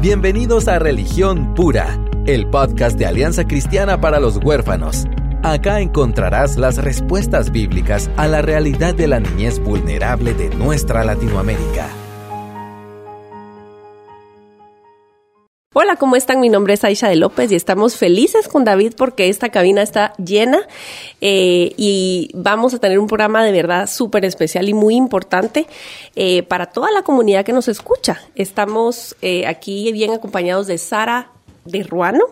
Bienvenidos a Religión Pura, el podcast de Alianza Cristiana para los Huérfanos. Acá encontrarás las respuestas bíblicas a la realidad de la niñez vulnerable de nuestra Latinoamérica. Hola, ¿cómo están? Mi nombre es Aisha de López y estamos felices con David porque esta cabina está llena eh, y vamos a tener un programa de verdad súper especial y muy importante eh, para toda la comunidad que nos escucha. Estamos eh, aquí bien acompañados de Sara de Ruano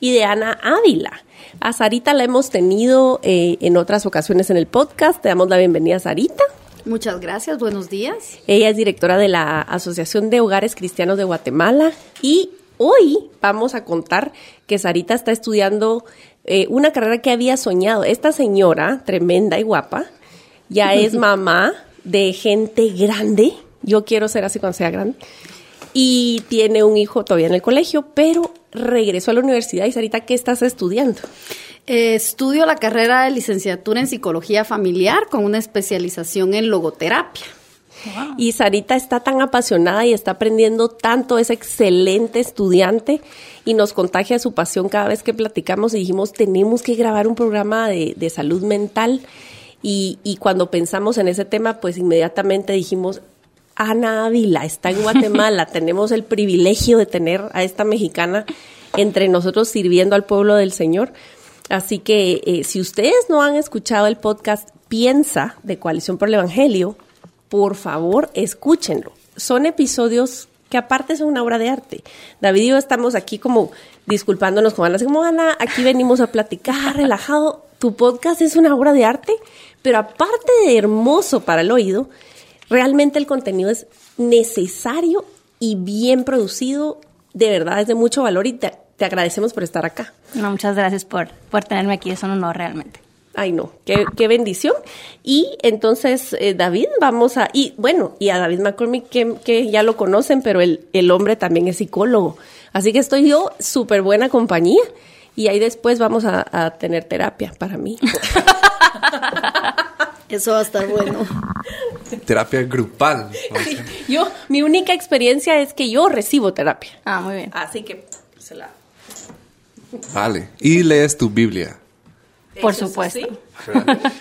y de Ana Ávila. A Sarita la hemos tenido en otras ocasiones en el podcast. Te damos la bienvenida Sarita. Muchas gracias, buenos días. Ella es directora de la Asociación de Hogares Cristianos de Guatemala y Hoy vamos a contar que Sarita está estudiando eh, una carrera que había soñado. Esta señora, tremenda y guapa, ya es mamá de gente grande. Yo quiero ser así cuando sea grande. Y tiene un hijo todavía en el colegio, pero regresó a la universidad. Y Sarita, ¿qué estás estudiando? Eh, estudio la carrera de licenciatura en psicología familiar con una especialización en logoterapia. Y Sarita está tan apasionada y está aprendiendo tanto, es excelente estudiante y nos contagia su pasión cada vez que platicamos y dijimos, tenemos que grabar un programa de, de salud mental. Y, y cuando pensamos en ese tema, pues inmediatamente dijimos, Ana Ávila está en Guatemala, tenemos el privilegio de tener a esta mexicana entre nosotros sirviendo al pueblo del Señor. Así que eh, si ustedes no han escuchado el podcast Piensa de Coalición por el Evangelio, por favor, escúchenlo. Son episodios que aparte son una obra de arte. David y yo estamos aquí como disculpándonos con Ana, así como Ana, aquí venimos a platicar relajado. Tu podcast es una obra de arte, pero aparte de hermoso para el oído, realmente el contenido es necesario y bien producido, de verdad es de mucho valor y te, agradecemos por estar acá. No, muchas gracias por, por tenerme aquí, es un honor realmente. Ay, no, qué, bendición. Y entonces, eh, David, vamos a, y bueno, y a David McCormick, que, ya lo conocen, pero el, el, hombre también es psicólogo. Así que estoy yo súper buena compañía. Y ahí después vamos a, tener terapia para mí. Eso va a estar bueno. Terapia grupal. Yo, mi única experiencia es que yo recibo terapia. Ah, muy bien. Así que se la. Vale. Y lees tu Biblia. Por supuesto.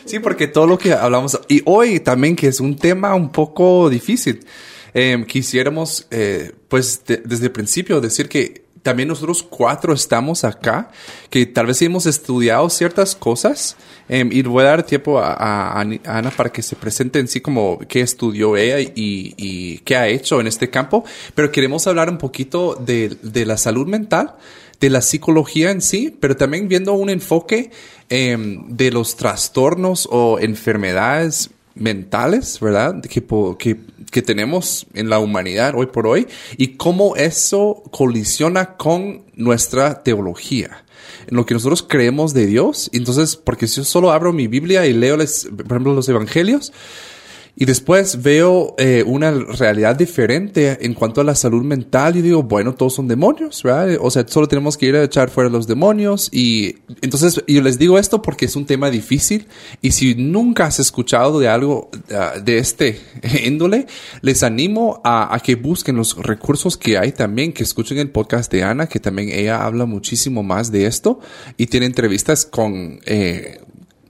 Sí, porque todo lo que hablamos, y hoy también que es un tema un poco difícil, em, quisiéramos, eh, pues desde el principio decir que también nosotros cuatro estamos acá, que tal vez hemos estudiado ciertas cosas, em, y voy a dar tiempo a, Ana para que se presente en sí como qué estudió ella y, y, qué ha hecho en este campo, pero queremos hablar un poquito de, de la salud mental de la psicología en sí, pero también viendo un enfoque em, de los trastornos o enfermedades mentales, ¿verdad? Que, que, tenemos en la humanidad hoy por hoy y cómo eso colisiona con nuestra teología en lo que nosotros creemos de Dios. Entonces, porque si yo solo abro mi Biblia y leo, por ejemplo, los evangelios, y después veo eh, una realidad diferente en cuanto a la salud mental y digo, bueno, todos son demonios, ¿verdad? O sea, solo tenemos que ir a echar fuera los demonios. Y entonces yo les digo esto porque es un tema difícil. Y si nunca has escuchado de algo ah, de este índole, les animo a, a, que busquen los recursos que hay también, que escuchen el podcast de Ana, que también ella habla muchísimo más de esto y tiene entrevistas con... Eh,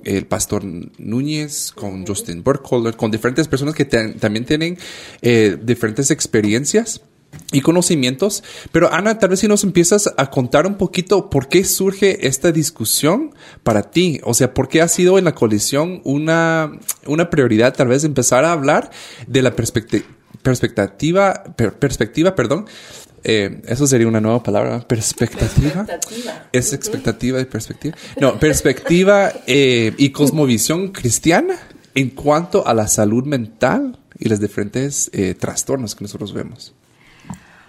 el pastor Núñez, con Justin Burkholder, con diferentes personas que también tienen eh, diferentes experiencias y conocimientos. Pero Ana, tal vez si nos empiezas a contar un poquito por qué surge esta discusión para ti, o sea, por qué ha sido en la colisión una, una prioridad tal vez empezar a hablar de la perspectiva perspectiva, perspectiva, perdón, eh, eso sería una nueva palabra, perspectiva. Es expectativa y perspectiva. No, perspectiva eh, y cosmovisión cristiana en cuanto a la salud mental y los diferentes eh, trastornos que nosotros vemos.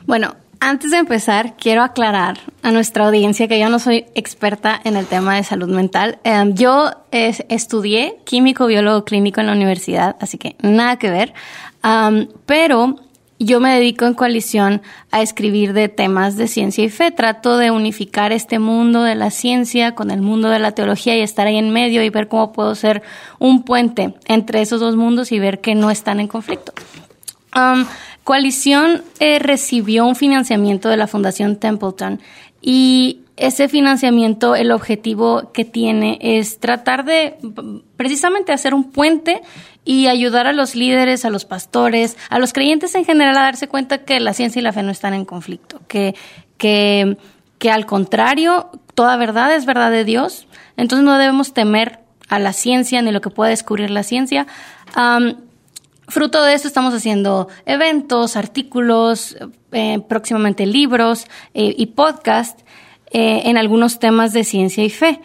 Bueno, antes de empezar, quiero aclarar a nuestra audiencia que yo no soy experta en el tema de salud mental. yo estudié químico biólogo clínico en la universidad, así que nada que ver. pero yo me dedico en coalición a escribir de temas de ciencia y fe. Trato de unificar este mundo de la ciencia con el mundo de la teología y estar ahí en medio y ver cómo puedo ser un puente entre esos dos mundos y ver que no están en conflicto. Um, Coalición eh, recibió un financiamiento de la Fundación Templeton y ese financiamiento, el objetivo que tiene es tratar de precisamente hacer un puente y ayudar a los líderes, a los pastores, a los creyentes en general a darse cuenta que la ciencia y la fe no están en conflicto, que, que, que al contrario, toda verdad es verdad de Dios, entonces no debemos temer a la ciencia ni lo que pueda descubrir la ciencia. fruto de esto estamos haciendo eventos, artículos, eh, próximamente libros eh, y podcast eh, en algunos temas de ciencia y fe.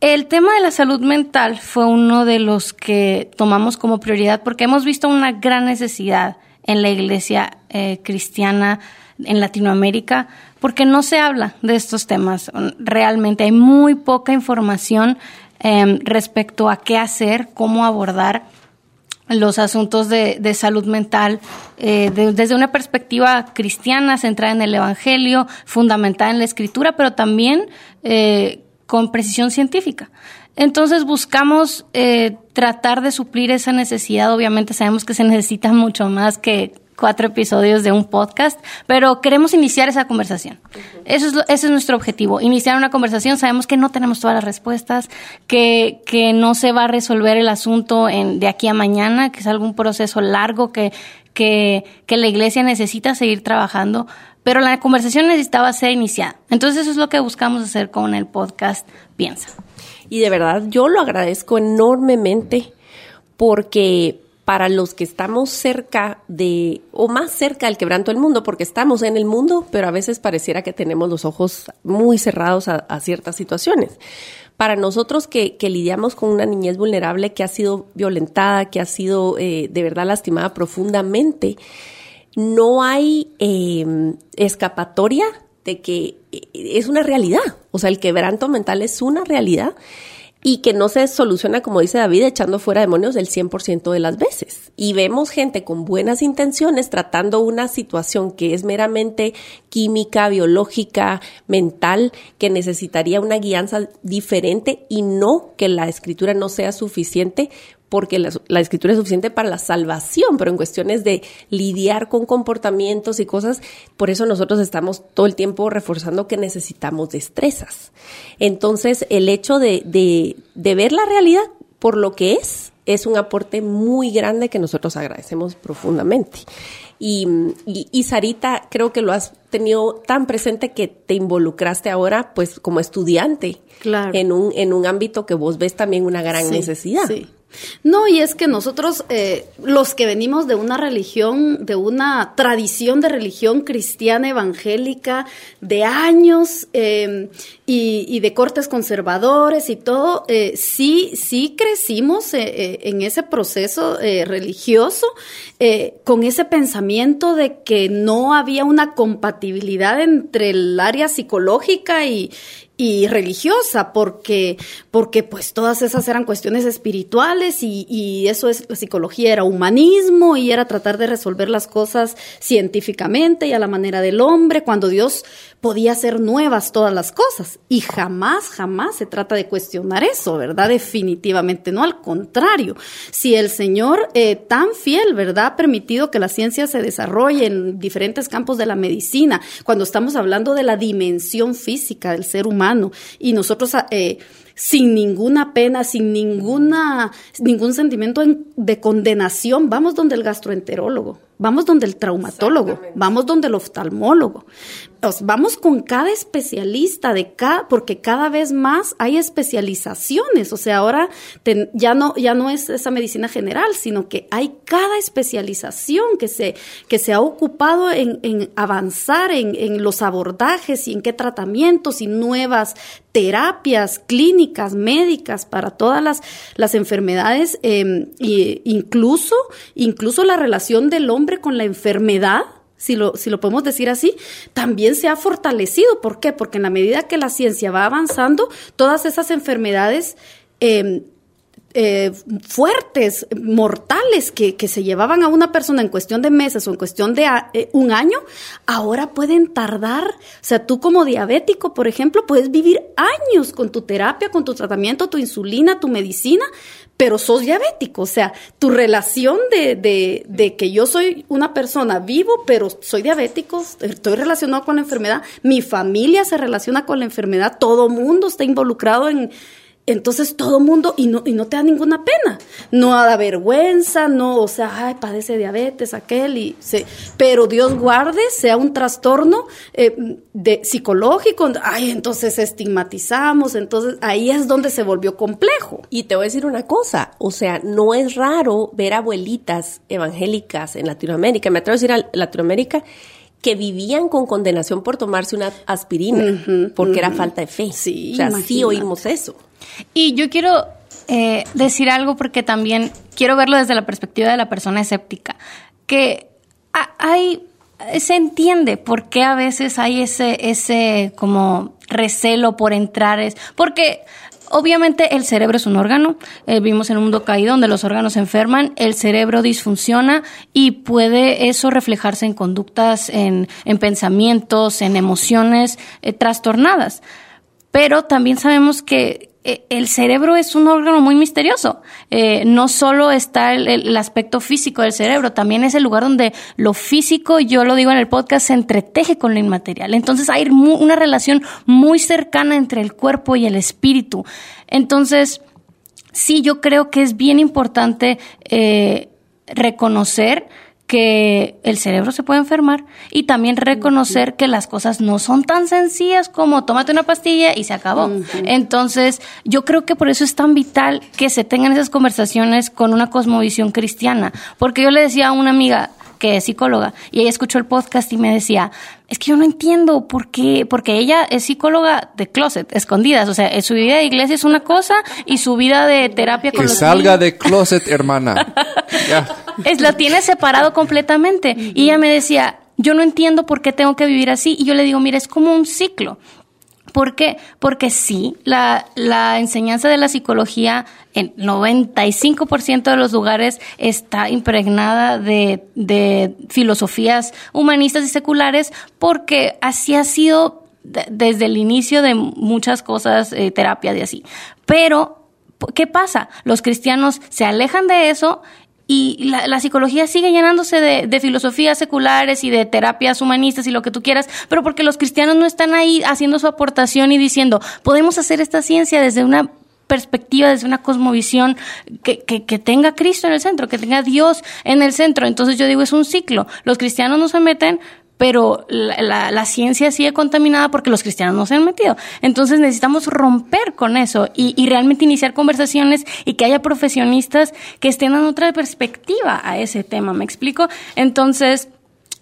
El tema de la salud mental fue uno de los que tomamos como prioridad porque hemos visto una gran necesidad en la iglesia cristiana en Latinoamérica porque no se habla de estos temas. Realmente hay muy poca información Em, respecto a qué hacer, cómo abordar los asuntos de, salud mental eh, desde una perspectiva cristiana, centrada en el Evangelio, fundamentada en la Escritura, pero también eh, con precisión científica. Entonces buscamos eh, tratar de suplir esa necesidad. Obviamente sabemos que se necesita mucho más que cuatro episodios de un podcast, pero queremos iniciar esa conversación. Eso es, ese es nuestro objetivo, iniciar una conversación. Sabemos que no tenemos todas las respuestas, que, que no se va a resolver el asunto en, de aquí a mañana, que es algún proceso largo que, que, que la iglesia necesita seguir trabajando, pero la conversación necesitaba ser iniciada. Entonces eso es lo que buscamos hacer con el podcast Piensa. Y de verdad yo lo agradezco enormemente porque para los que estamos cerca de, o más cerca del quebranto del mundo, porque estamos en el mundo, pero a veces pareciera que tenemos los ojos muy cerrados a, ciertas situaciones. Para nosotros que, lidiamos con una niñez vulnerable que ha sido violentada, que ha sido eh, de verdad lastimada profundamente, no hay em, escapatoria de que eh, es una realidad. O sea, el quebranto mental es una realidad y que no se soluciona, como dice David, echando fuera demonios el 100% de las veces. Y vemos gente con buenas intenciones tratando una situación que es meramente química, biológica, mental, que necesitaría una guianza diferente y no que la escritura no sea suficiente porque la, escritura es suficiente para la salvación, pero en cuestiones de lidiar con comportamientos y cosas, por eso nosotros estamos todo el tiempo reforzando que necesitamos destrezas. Entonces, el hecho de, de, ver la realidad por lo que es, es un aporte muy grande que nosotros agradecemos profundamente. Y, y, Sarita, creo que lo has tenido tan presente que te involucraste ahora, pues, como estudiante en, un, en un ámbito que vos ves también una gran necesidad. Sí. No, y es que nosotros, eh, los que venimos de una religión, de una tradición de religión cristiana evangélica de años eh, y, de cortes conservadores y todo, eh, sí, sí crecimos en ese proceso religioso con ese pensamiento de que no había una compatibilidad entre el área psicológica y, y religiosa, porque, porque pues todas esas eran cuestiones espirituales y, y, eso es, la psicología era humanismo y era tratar de resolver las cosas científicamente y a la manera del hombre, cuando Dios podía hacer nuevas todas las cosas. Y jamás, jamás se trata de cuestionar eso, ¿verdad? Definitivamente no, al contrario. Si el Señor eh, tan fiel, ¿verdad? Ha permitido que la ciencia se desarrolle en diferentes campos de la medicina, cuando estamos hablando de la dimensión física del ser humano y nosotros... Eh, sin ninguna pena, sin ninguna, ningún sentimiento de condenación, vamos donde el gastroenterólogo, vamos donde el traumatólogo, vamos donde el oftalmólogo, vamos con cada especialista de cada, porque cada vez más hay especializaciones, o sea, ahora ya no ya no es esa medicina general, sino que hay cada especialización que se que se ha ocupado en, en avanzar en, en los abordajes y en qué tratamientos y nuevas terapias clínicas, médicas para todas las, las enfermedades, eh, incluso, incluso la relación del hombre con la enfermedad si lo, si lo podemos decir así, también se ha fortalecido. ¿Por qué? Porque en la medida que la ciencia va avanzando, todas esas enfermedades eh, eh, fuertes, mortales, que, que, se llevaban a una persona en cuestión de meses o en cuestión de eh, un año, ahora pueden tardar. O sea, tú como diabético, por ejemplo, puedes vivir años con tu terapia, con tu tratamiento, tu insulina, tu medicina, pero sos diabético. O sea, tu relación de, de, de que yo soy una persona vivo, pero soy diabético, estoy relacionado con la enfermedad, mi familia se relaciona con la enfermedad, todo mundo está involucrado en entonces todo mundo, y no, y no te da ninguna pena, no da vergüenza, no, o sea, ay, padece diabetes aquel, y se, pero Dios guarde, sea un trastorno eh, de, psicológico, ay, entonces estigmatizamos, entonces ahí es donde se volvió complejo. Y te voy a decir una cosa, o sea, no es raro ver abuelitas evangélicas en Latinoamérica, me atrevo a decir a Latinoamérica, que vivían con condenación por tomarse una aspirina, porque era falta de fe. Sí, o sea, sí oímos eso. Y yo quiero eh, decir algo porque también quiero verlo desde la perspectiva de la persona escéptica, que hay se entiende por qué a veces hay ese ese como recelo por entrar es porque Obviamente el cerebro es un órgano, eh, vivimos en un mundo caído donde los órganos se enferman, el cerebro disfunciona y puede eso reflejarse en conductas, en, en pensamientos, en emociones eh, trastornadas. Pero también sabemos que, el cerebro es un órgano muy misterioso. Eh, no solo está el, aspecto físico del cerebro, también es el lugar donde lo físico, yo lo digo en el podcast, se entreteje con lo inmaterial. Entonces hay una relación muy cercana entre el cuerpo y el espíritu. Entonces, sí, yo creo que es bien importante eh, reconocer que el cerebro se puede enfermar y también reconocer que las cosas no son tan sencillas como tómate una pastilla y se acabó. Entonces, yo creo que por eso es tan vital que se tengan esas conversaciones con una cosmovisión cristiana, porque yo le decía a una amiga, que es psicóloga, y ella escuchó el podcast y me decía, es que yo no entiendo por qué, porque ella es psicóloga de closet, escondidas, o sea, su vida de iglesia es una cosa y su vida de terapia con que salga de closet, hermana. Es, la tiene separado completamente. Y ella me decía, yo no entiendo por qué tengo que vivir así. Y yo le digo, mira, es como un ciclo. ¿Por qué? Porque sí, la, la enseñanza de la psicología en 95% de los lugares está impregnada de, de, filosofías humanistas y seculares porque así ha sido desde el inicio de muchas cosas, eh, terapias y así. Pero, ¿qué pasa? Los cristianos se alejan de eso y la, psicología sigue llenándose de, filosofías seculares y de terapias humanistas y lo que tú quieras, pero porque los cristianos no están ahí haciendo su aportación y diciendo, podemos hacer esta ciencia desde una perspectiva, desde una cosmovisión que, que, que, tenga Cristo en el centro, que tenga Dios en el centro. Entonces yo digo, es un ciclo. Los cristianos no se meten, pero la, la, ciencia sigue contaminada porque los cristianos no se han metido. Entonces necesitamos romper con eso y, y, realmente iniciar conversaciones y que haya profesionistas que estén dando otra perspectiva a ese tema. ¿Me explico? Entonces,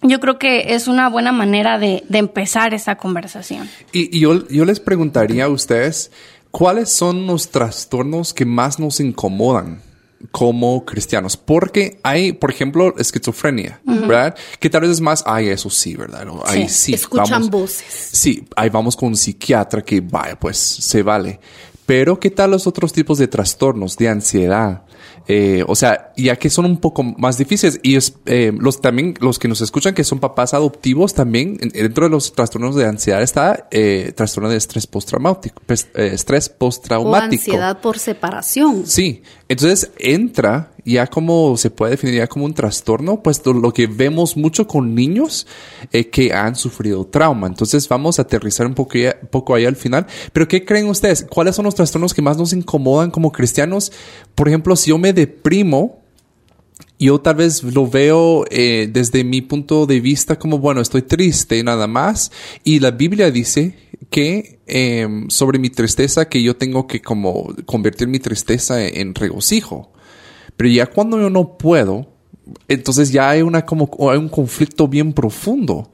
yo creo que es una buena manera de, de empezar esa conversación. Y, y yo, yo les preguntaría a ustedes, ¿cuáles son los trastornos que más nos incomodan? Como cristianos. Porque hay, por ejemplo, esquizofrenia, ¿verdad? Que tal vez es más, ay, eso sí, ¿verdad? Ahí sí. Escuchan voces. Sí, ahí vamos con un psiquiatra que, vaya, pues se vale. Pero, ¿qué tal los otros tipos de trastornos, de ansiedad? Eh, o sea, ya que son un poco más difíciles y es, eh, los también los que nos escuchan que son papás adoptivos también dentro de los trastornos de ansiedad está eh, trastorno de estrés postraumático, pues, eh, estrés postraumático. O ansiedad por separación. Sí, entonces entra ya como se puede definir ya como un trastorno, pues lo que vemos mucho con niños eh, que han sufrido trauma. Entonces vamos a aterrizar un poco, poco ahí al final. Pero ¿qué creen ustedes? ¿Cuáles son los trastornos que más nos incomodan como cristianos? Por ejemplo, si yo me deprimo, yo tal vez lo veo eh, desde mi punto de vista como, bueno, estoy triste nada más. Y la Biblia dice que em, sobre mi tristeza que yo tengo que como convertir mi tristeza en regocijo. Pero ya cuando yo no puedo, entonces ya hay una como hay un conflicto bien profundo.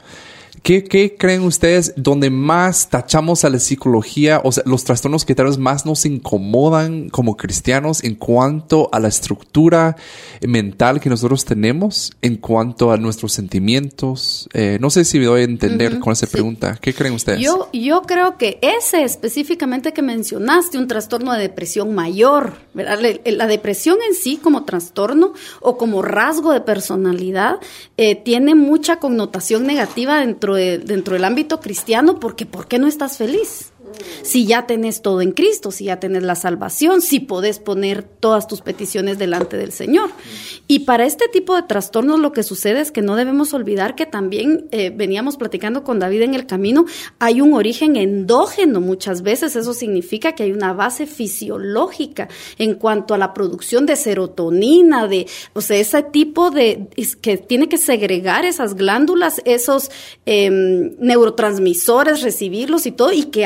¿Qué, creen ustedes donde más tachamos a la psicología, o sea, los trastornos que tal vez más nos incomodan como cristianos en cuanto a la estructura mental que nosotros tenemos, en cuanto a nuestros sentimientos? Eh, no sé si me doy a entender con esa pregunta. ¿Qué creen ustedes? Yo, yo creo que ese específicamente que mencionaste, un trastorno de depresión mayor, ¿verdad? La, depresión en sí como trastorno o como rasgo de personalidad eh, tiene mucha connotación negativa dentro dentro del ámbito cristiano porque ¿por qué no estás feliz? Si ya tenés todo en Cristo, si ya tenés la salvación, si podés poner todas tus peticiones delante del Señor. Y para este tipo de trastornos lo que sucede es que no debemos olvidar que también eh, veníamos platicando con David en el camino, hay un origen endógeno muchas veces, eso significa que hay una base fisiológica en cuanto a la producción de serotonina, de, o sea, ese tipo de, que tiene que segregar esas glándulas, esos em, neurotransmisores, recibirlos y todo, y que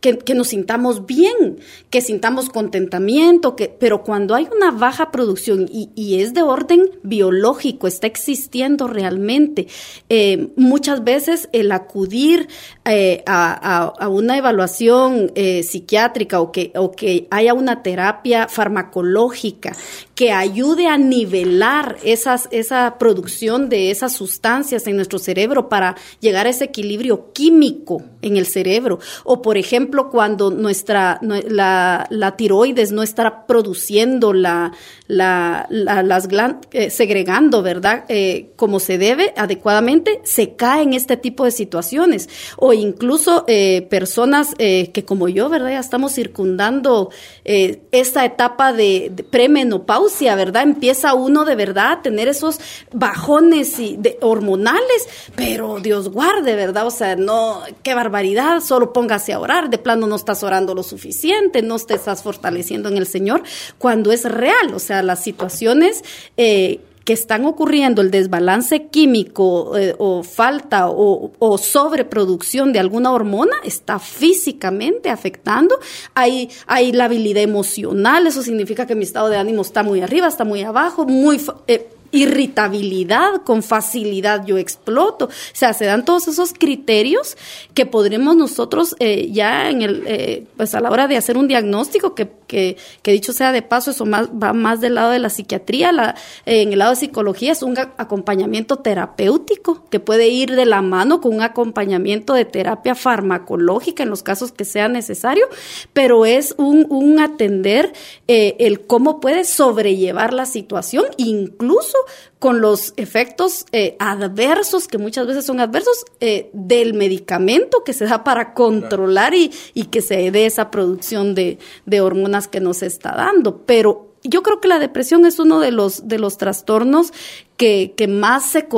que, nos sintamos bien, que sintamos contentamiento, que, pero cuando hay una baja producción y, es de orden biológico, está existiendo realmente, eh, muchas veces el acudir eh, a, una evaluación eh, psiquiátrica o que, o que haya una terapia farmacológica que ayude a nivelar esas, esa producción de esas sustancias en nuestro cerebro para llegar a ese equilibrio químico en el cerebro. O, por ejemplo, cuando nuestra, la, la tiroides no está produciendo la, la, las eh, segregando, ¿verdad? Eh, como se debe adecuadamente, se cae en este tipo de situaciones. O incluso eh, personas que como yo, ¿verdad? Ya estamos circundando esta etapa de, premenopausia, ¿verdad? Empieza uno de verdad a tener esos bajones y de, hormonales, pero Dios guarde, ¿verdad? O sea, no, qué barbaridad, solo póngase a orar, de plano no estás orando lo suficiente, no te estás fortaleciendo en el Señor, cuando es real, o sea, las situaciones eh, que están ocurriendo, el desbalance químico eh, o falta o, sobreproducción de alguna hormona está físicamente afectando. Hay, hay la habilidad emocional, eso significa que mi estado de ánimo está muy arriba, está muy abajo, muy... Eh, irritabilidad, con facilidad yo exploto. O sea, se dan todos esos criterios que podremos nosotros eh, ya en el, eh, pues a la hora de hacer un diagnóstico, que, que, dicho sea de paso, eso más, va más del lado de la psiquiatría, la, eh, en el lado de psicología es un acompañamiento terapéutico que puede ir de la mano con un acompañamiento de terapia farmacológica en los casos que sea necesario, pero es un, un atender el cómo puede sobrellevar la situación, incluso con los efectos eh, adversos, que muchas veces son adversos, eh, del medicamento que se da para controlar y, y, que se dé esa producción de, de hormonas que nos está dando. Pero yo creo que la depresión es uno de los, de los trastornos que, que más se,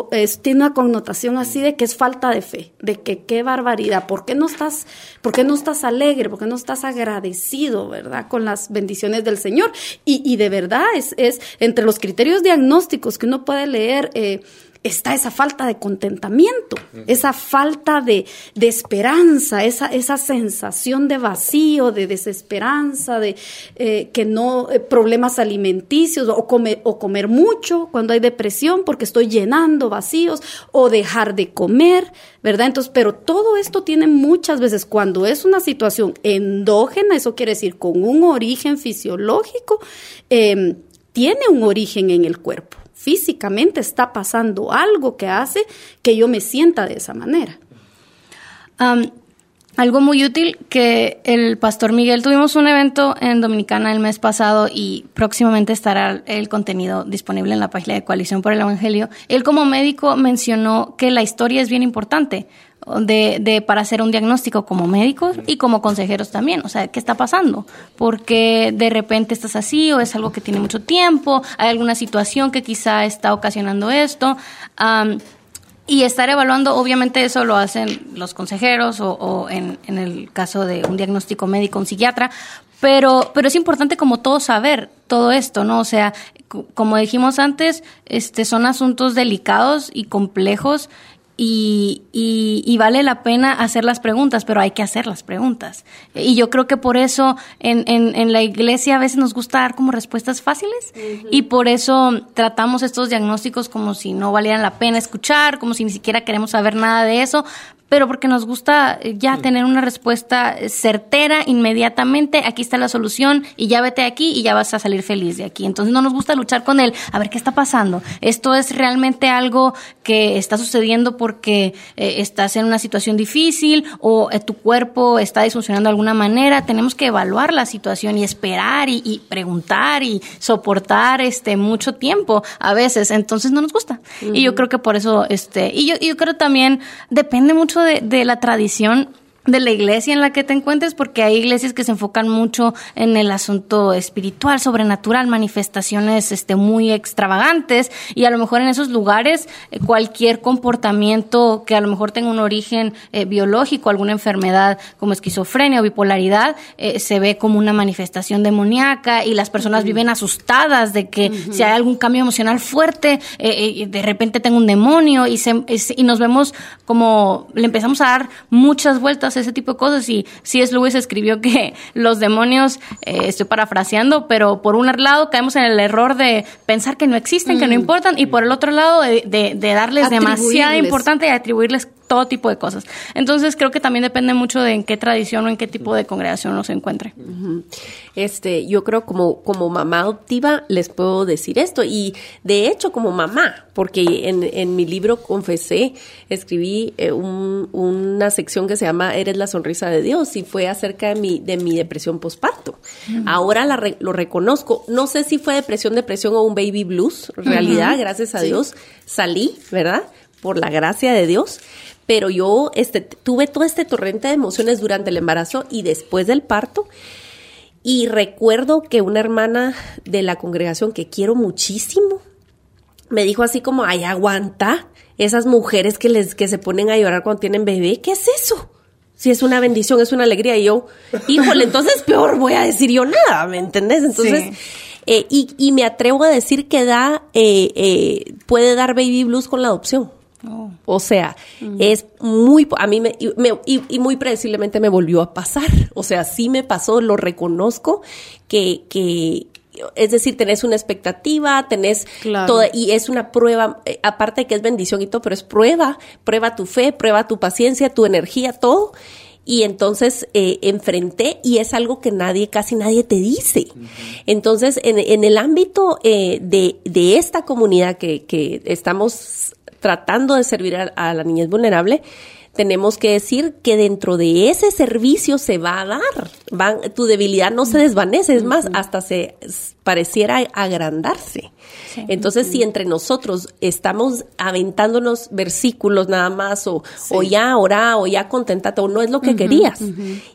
tiene una connotación así de que es falta de fe, de que qué barbaridad, ¿por qué no estás, por qué no estás alegre, por qué no estás agradecido, verdad, con las bendiciones del Señor? Y, y de verdad es, es entre los criterios diagnósticos que uno puede leer, eh, está esa falta de contentamiento, esa falta de, de esperanza, esa, esa, sensación de vacío, de desesperanza, de eh, que no, eh, problemas alimenticios o, comer, o comer mucho cuando hay depresión porque estoy llenando vacíos o dejar de comer, ¿verdad? Entonces, pero todo esto tiene muchas veces, cuando es una situación endógena, eso quiere decir con un origen fisiológico, em, tiene un origen en el cuerpo físicamente está pasando algo que hace que yo me sienta de esa manera. Algo muy útil que el pastor Miguel tuvimos un evento en Dominicana el mes pasado y próximamente estará el contenido disponible en la página de Coalición por el Evangelio. Él como médico mencionó que la historia es bien importante de, de, para hacer un diagnóstico como médicos y como consejeros también. O sea, ¿qué está pasando? Porque de repente estás así o es algo que tiene mucho tiempo, hay alguna situación que quizá está ocasionando esto. Y estar evaluando, obviamente eso lo hacen los consejeros o, o en, en, el caso de un diagnóstico médico, un psiquiatra, pero, pero es importante como todo saber todo esto, ¿no? O sea, como dijimos antes, este, son asuntos delicados y complejos y, y, vale la pena hacer las preguntas, pero hay que hacer las preguntas. Y yo creo que por eso en, en, en la iglesia a veces nos gusta dar como respuestas fáciles y por eso tratamos estos diagnósticos como si no valieran la pena escuchar, como si ni siquiera queremos saber nada de eso, pero porque nos gusta eh, ya tener una respuesta certera inmediatamente, aquí está la solución y ya vete aquí y ya vas a salir feliz de aquí. Entonces no nos gusta luchar con él, a ver qué está pasando. Esto es realmente algo que está sucediendo porque eh, estás en una situación difícil o eh, tu cuerpo está disfuncionando de alguna manera. Tenemos que evaluar la situación y esperar y, preguntar y soportar este mucho tiempo a veces. Entonces no nos gusta. Y yo creo que por eso, este, y yo, yo creo también depende mucho de, la tradición de la iglesia en la que te encuentres, porque hay iglesias que se enfocan mucho en el asunto espiritual, sobrenatural, manifestaciones este, muy extravagantes, y a lo mejor en esos lugares eh, cualquier comportamiento que a lo mejor tenga un origen eh, biológico, alguna enfermedad como esquizofrenia o bipolaridad, eh, se ve como una manifestación demoníaca y las personas viven asustadas de que si hay algún cambio emocional fuerte, de repente tengo un demonio y, se, y nos vemos como le empezamos a dar muchas vueltas ese tipo de cosas. Y C.S. Lewis escribió que los demonios, eh, estoy parafraseando, pero por un lado caemos en el error de pensar que no existen, que no mm. importan, y por el otro lado de, de, darles demasiada importancia y atribuirles todo tipo de cosas. Entonces creo que también depende mucho de en qué tradición o en qué tipo de congregación uno se encuentre. Este, yo creo como, como mamá adoptiva les puedo decir esto y de hecho como mamá, porque en, en mi libro confesé, escribí eh, una sección que se llama Eres la sonrisa de Dios y fue acerca de mi, de mi depresión postparto. Ahora lo reconozco, no sé si fue depresión, depresión o un baby blues, realidad, gracias a Dios salí, ¿verdad? Por la gracia de Dios pero yo este, tuve todo este torrente de emociones durante el embarazo y después del parto. Y recuerdo que una hermana de la congregación que quiero muchísimo me dijo así como, ay, aguanta, esas mujeres que, les, que se ponen a llorar cuando tienen bebé, ¿qué es eso? Si es una bendición, es una alegría. Y yo, híjole, entonces peor voy a decir yo nada, ¿me entendés? Entonces, eh, y, y, me atrevo a decir que da, eh, eh, puede dar baby blues con la adopción. Oh. O sea, es muy, a mí me, y, muy predeciblemente me volvió a pasar. O sea, sí me pasó, lo reconozco, que, que, es decir, tenés una expectativa, tenés toda, y es una prueba, eh, aparte de que es bendición y todo, pero es prueba, prueba tu fe, prueba tu paciencia, tu energía, todo. Y entonces eh, enfrenté y es algo que nadie, casi nadie te dice. Entonces, en, en, el ámbito eh, de, de esta comunidad que, que estamos tratando de servir a, la niñez vulnerable, tenemos que decir que dentro de ese servicio se va a dar. tu debilidad no se desvanece, es más, hasta se pareciera agrandarse. Entonces, si entre nosotros estamos aventándonos versículos nada más, o, o ya orá, o ya contentate, o no es lo que querías,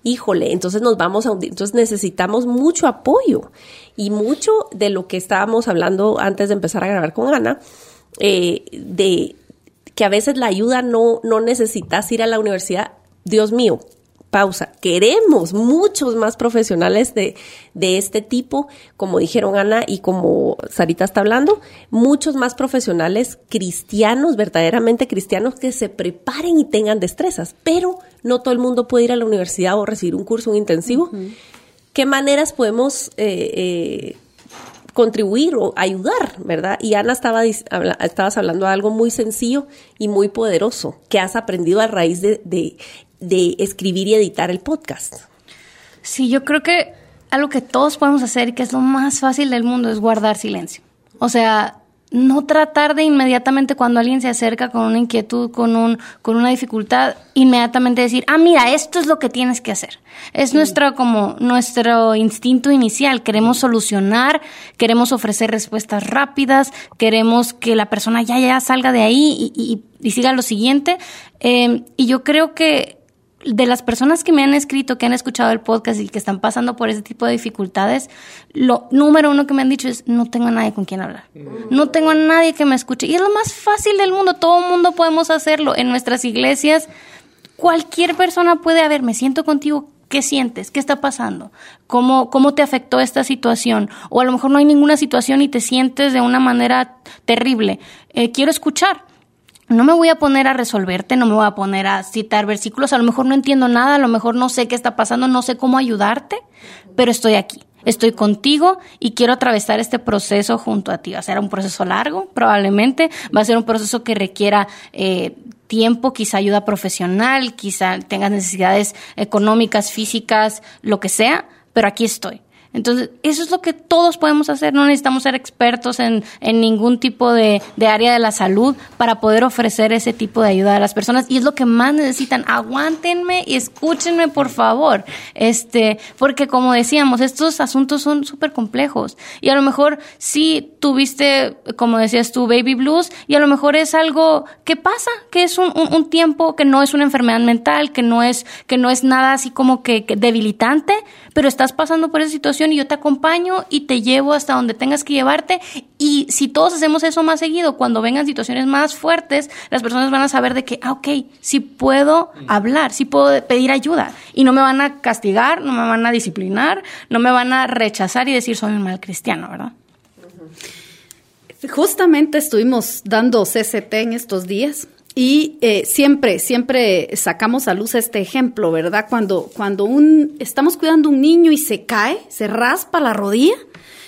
híjole, entonces nos vamos a hundir. Entonces necesitamos mucho apoyo. Y mucho de lo que estábamos hablando antes de empezar a grabar con Ana, eh, de que a veces la ayuda no, no necesitas ir a la universidad. Dios mío, pausa. Queremos muchos más profesionales de, de este tipo, como dijeron Ana y como Sarita está hablando, muchos más profesionales cristianos, verdaderamente cristianos, que se preparen y tengan destrezas, pero no todo el mundo puede ir a la universidad o recibir un curso intensivo. ¿Qué maneras podemos eh, eh, contribuir o ayudar, ¿verdad? Y Ana estaba estabas hablando de algo muy sencillo y muy poderoso que has aprendido a raíz de, de, de escribir y editar el podcast. Sí, yo creo que algo que todos podemos hacer y que es lo más fácil del mundo es guardar silencio. O sea, no tratar de inmediatamente cuando alguien se acerca con una inquietud, con, un, con una dificultad, inmediatamente decir, ah, mira, esto es lo que tienes que hacer. Es nuestro, como, nuestro instinto inicial. Queremos solucionar, queremos ofrecer respuestas rápidas, queremos que la persona ya, ya salga de ahí y, y, siga lo siguiente. Eh, y yo creo que de las personas que me han escrito, que han escuchado el podcast y que están pasando por ese tipo de dificultades, lo número uno que me han dicho es, no tengo a nadie con quien hablar. No tengo a nadie que me escuche. Y es lo más fácil del mundo. Todo el mundo podemos hacerlo. En nuestras iglesias, cualquier persona puede, a ver, me siento contigo. ¿Qué sientes? ¿Qué está pasando? ¿Cómo, ¿Cómo te afectó esta situación? O a lo mejor no hay ninguna situación y te sientes de una manera terrible. Eh, quiero escuchar no me voy a poner a resolverte, no me voy a poner a citar versículos, a lo mejor no entiendo nada, a lo mejor no sé qué está pasando, no sé cómo ayudarte, pero estoy aquí, estoy contigo y quiero atravesar este proceso junto a ti. Va a ser un proceso largo, probablemente, va a ser un proceso que requiera eh, tiempo, quizá ayuda profesional, quizá tengas necesidades económicas, físicas, lo que sea, pero aquí estoy. Entonces, eso es lo que todos podemos hacer. No necesitamos ser expertos en, en ningún tipo de, de, área de la salud para poder ofrecer ese tipo de ayuda a las personas. Y es lo que más necesitan. Aguántenme y escúchenme, por favor. Este, porque como decíamos, estos asuntos son súper complejos. Y a lo mejor sí tuviste, como decías tú, baby blues, y a lo mejor es algo que pasa, que es un, un, un tiempo, que no es una enfermedad mental, que no es, que no es nada así como que, que debilitante, pero estás pasando por esa situación y yo te acompaño y te llevo hasta donde tengas que llevarte. Y si todos hacemos eso más seguido, cuando vengan situaciones más fuertes, las personas van a saber de que, ah, ok, sí puedo hablar, sí puedo pedir ayuda. Y no me van a castigar, no me van a disciplinar, no me van a rechazar y decir soy un mal cristiano, ¿verdad? Justamente estuvimos dando CCT en estos días y eh, siempre, siempre sacamos a luz este ejemplo, ¿verdad? Cuando, cuando un, estamos cuidando a un niño y se cae, se raspa la rodilla,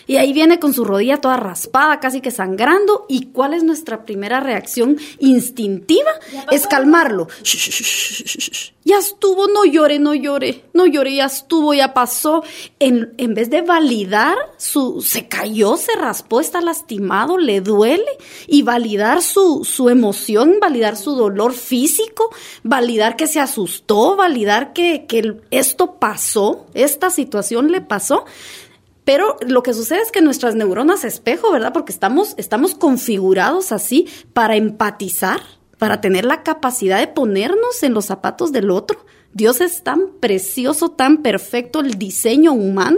y ahí viene con su rodilla toda raspada, casi que sangrando. ¿Y cuál es nuestra primera reacción instintiva? Es calmarlo. ya estuvo, no llore, no llore, no llore, ya estuvo, ya pasó. En, en vez de validar su, se cayó, se raspó, está lastimado, le duele. Y validar su, su emoción, validar su dolor físico, validar que se asustó, validar que, que esto pasó, esta situación le pasó pero lo que sucede es que nuestras neuronas espejo, ¿verdad? Porque estamos, estamos configurados así para empatizar, para tener la capacidad de ponernos en los zapatos del otro. Dios es tan precioso, tan perfecto el diseño humano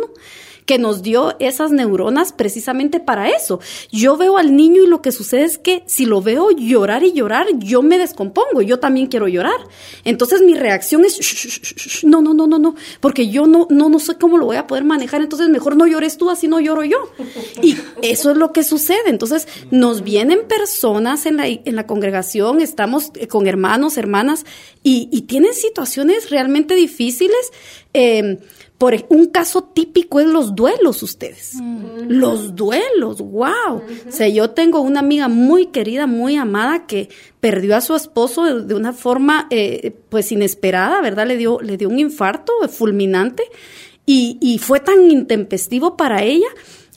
que nos dio esas neuronas precisamente para eso. Yo veo al niño y lo que sucede es que si lo veo llorar y llorar, yo me descompongo, yo también quiero llorar. Entonces mi reacción es, no, no, no, no, no, porque yo no, no, no sé cómo lo voy a poder manejar, entonces mejor no llores tú, así no lloro yo. Y eso es lo que sucede. Entonces nos vienen personas en la, en la congregación, estamos con hermanos, hermanas, y, y tienen situaciones realmente difíciles. Eh, por un caso típico es los duelos ustedes. Los duelos, wow. O sea, yo tengo una amiga muy querida, muy amada que perdió a su esposo de, una forma eh, pues inesperada, ¿verdad? Le dio, le dio un infarto fulminante y, y, fue tan intempestivo para ella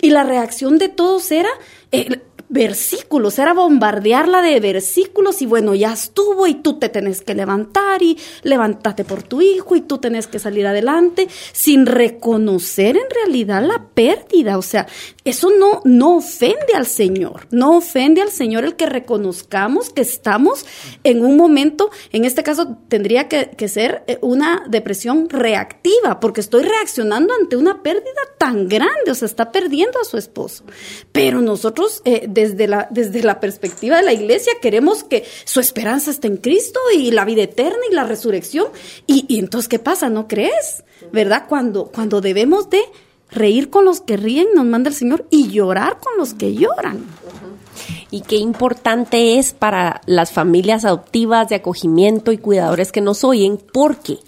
y la reacción de todos era... Eh, versículos, era bombardearla de versículos y bueno, ya estuvo y tú te tenés que levantar y levántate por tu hijo y tú tenés que salir adelante sin reconocer en realidad la pérdida, o sea, eso no, no ofende al Señor, no ofende al Señor el que reconozcamos que estamos en un momento, en este caso tendría que, ser eh, una depresión reactiva, porque estoy reaccionando ante una pérdida tan grande, o sea, está perdiendo a su esposo, pero nosotros eh, desde la, desde la perspectiva de la iglesia queremos que su esperanza esté en Cristo y la vida eterna y la resurrección. Y, y entonces, ¿qué pasa? ¿No crees? ¿Verdad? Cuando, cuando debemos de reír con los que ríen, nos manda el Señor, y llorar con los que lloran. Y qué importante es para las familias adoptivas de acogimiento y cuidadores que nos oyen, porque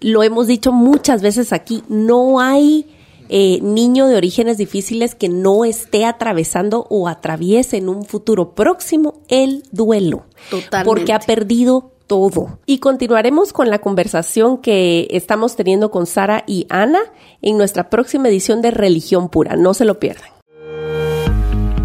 lo hemos dicho muchas veces aquí, no hay eh, niño de orígenes difíciles que no esté atravesando o atraviese en un futuro próximo el duelo. Totalmente. Porque ha perdido todo. Y continuaremos con la conversación que estamos teniendo con Sara y Ana en nuestra próxima edición de Religión Pura. No se lo pierdan.